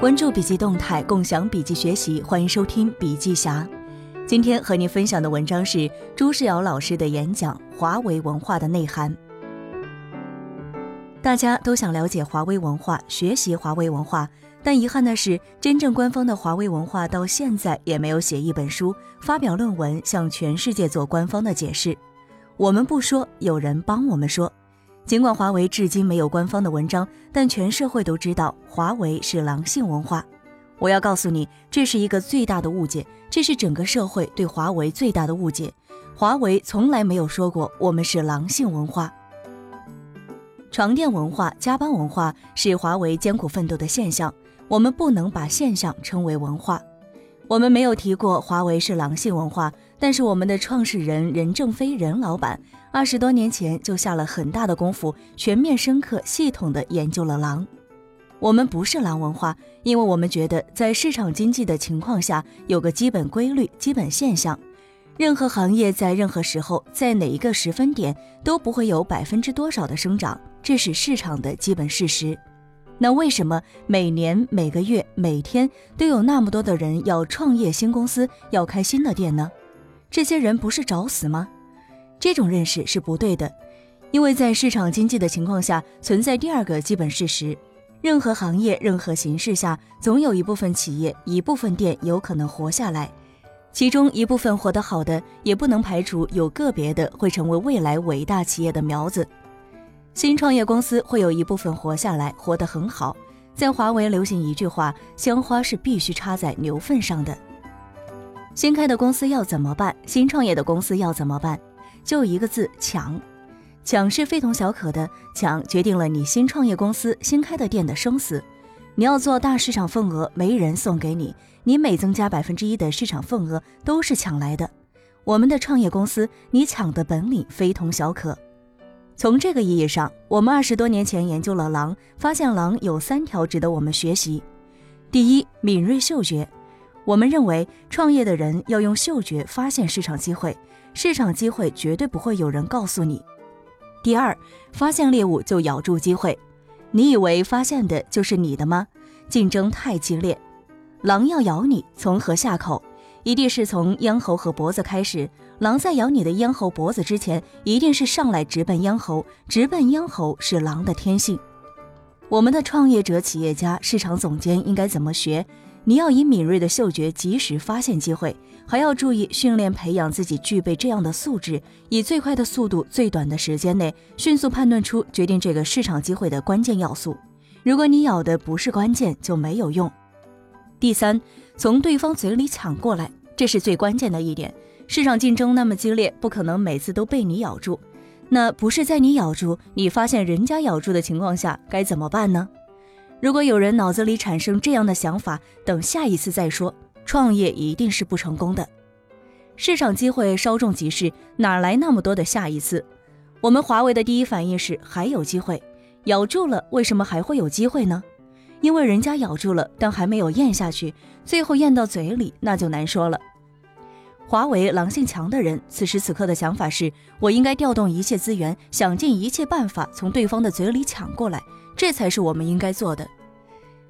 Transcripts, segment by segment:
关注笔记动态，共享笔记学习，欢迎收听笔记侠。今天和您分享的文章是朱世尧老师的演讲《华为文化的内涵》。大家都想了解华为文化，学习华为文化，但遗憾的是，真正官方的华为文化到现在也没有写一本书，发表论文，向全世界做官方的解释。我们不说，有人帮我们说。尽管华为至今没有官方的文章，但全社会都知道华为是狼性文化。我要告诉你，这是一个最大的误解，这是整个社会对华为最大的误解。华为从来没有说过我们是狼性文化。床垫文化、加班文化是华为艰苦奋斗的现象，我们不能把现象称为文化。我们没有提过华为是狼性文化，但是我们的创始人任正非任老板二十多年前就下了很大的功夫，全面、深刻、系统地研究了狼。我们不是狼文化，因为我们觉得在市场经济的情况下有个基本规律、基本现象，任何行业在任何时候、在哪一个时分点都不会有百分之多少的生长，这是市场的基本事实。那为什么每年、每个月、每天都有那么多的人要创业新公司、要开新的店呢？这些人不是找死吗？这种认识是不对的，因为在市场经济的情况下，存在第二个基本事实：任何行业、任何形势下，总有一部分企业、一部分店有可能活下来，其中一部分活得好的，也不能排除有个别的会成为未来伟大企业的苗子。新创业公司会有一部分活下来，活得很好。在华为流行一句话：“香花是必须插在牛粪上的。”新开的公司要怎么办？新创业的公司要怎么办？就一个字：抢。抢是非同小可的，抢决定了你新创业公司新开的店的生死。你要做大市场份额，没人送给你，你每增加百分之一的市场份额都是抢来的。我们的创业公司，你抢的本领非同小可。从这个意义上，我们二十多年前研究了狼，发现狼有三条值得我们学习。第一，敏锐嗅觉。我们认为，创业的人要用嗅觉发现市场机会，市场机会绝对不会有人告诉你。第二，发现猎物就咬住机会。你以为发现的就是你的吗？竞争太激烈，狼要咬你，从何下口？一定是从咽喉和脖子开始。狼在咬你的咽喉、脖子之前，一定是上来直奔咽喉，直奔咽喉是狼的天性。我们的创业者、企业家、市场总监应该怎么学？你要以敏锐的嗅觉及时发现机会，还要注意训练培养自己具备这样的素质，以最快的速度、最短的时间内，迅速判断出决定这个市场机会的关键要素。如果你咬的不是关键，就没有用。第三，从对方嘴里抢过来，这是最关键的一点。市场竞争那么激烈，不可能每次都被你咬住。那不是在你咬住，你发现人家咬住的情况下，该怎么办呢？如果有人脑子里产生这样的想法，等下一次再说，创业一定是不成功的。市场机会稍纵即逝，哪来那么多的下一次？我们华为的第一反应是还有机会，咬住了，为什么还会有机会呢？因为人家咬住了，但还没有咽下去，最后咽到嘴里，那就难说了。华为狼性强的人，此时此刻的想法是：我应该调动一切资源，想尽一切办法从对方的嘴里抢过来，这才是我们应该做的。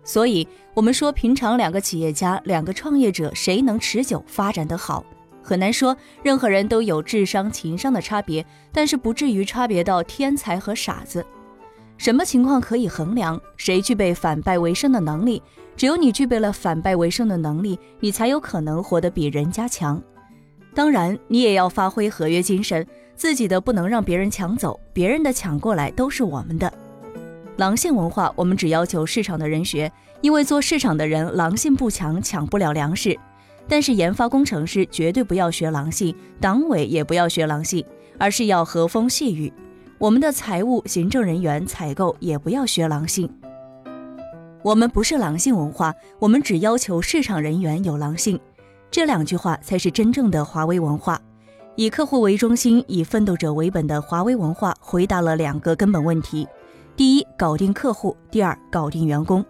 所以，我们说，平常两个企业家、两个创业者，谁能持久发展得好，很难说。任何人都有智商、情商的差别，但是不至于差别到天才和傻子。什么情况可以衡量谁具备反败为胜的能力？只有你具备了反败为胜的能力，你才有可能活得比人家强。当然，你也要发挥合约精神，自己的不能让别人抢走，别人的抢过来都是我们的。狼性文化，我们只要求市场的人学，因为做市场的人狼性不强，抢不了粮食。但是研发工程师绝对不要学狼性，党委也不要学狼性，而是要和风细雨。我们的财务、行政人员、采购也不要学狼性。我们不是狼性文化，我们只要求市场人员有狼性。这两句话才是真正的华为文化，以客户为中心、以奋斗者为本的华为文化，回答了两个根本问题：第一，搞定客户；第二，搞定员工。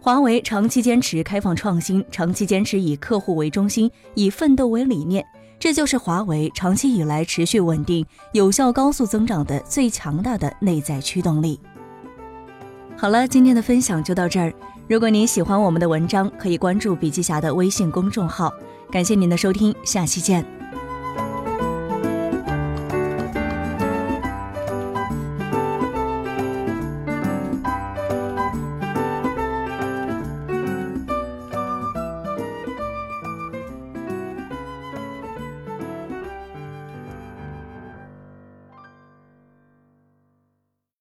华为长期坚持开放创新，长期坚持以客户为中心、以奋斗为理念，这就是华为长期以来持续稳定、有效、高速增长的最强大的内在驱动力。好了，今天的分享就到这儿。如果您喜欢我们的文章，可以关注笔记侠的微信公众号。感谢您的收听，下期见。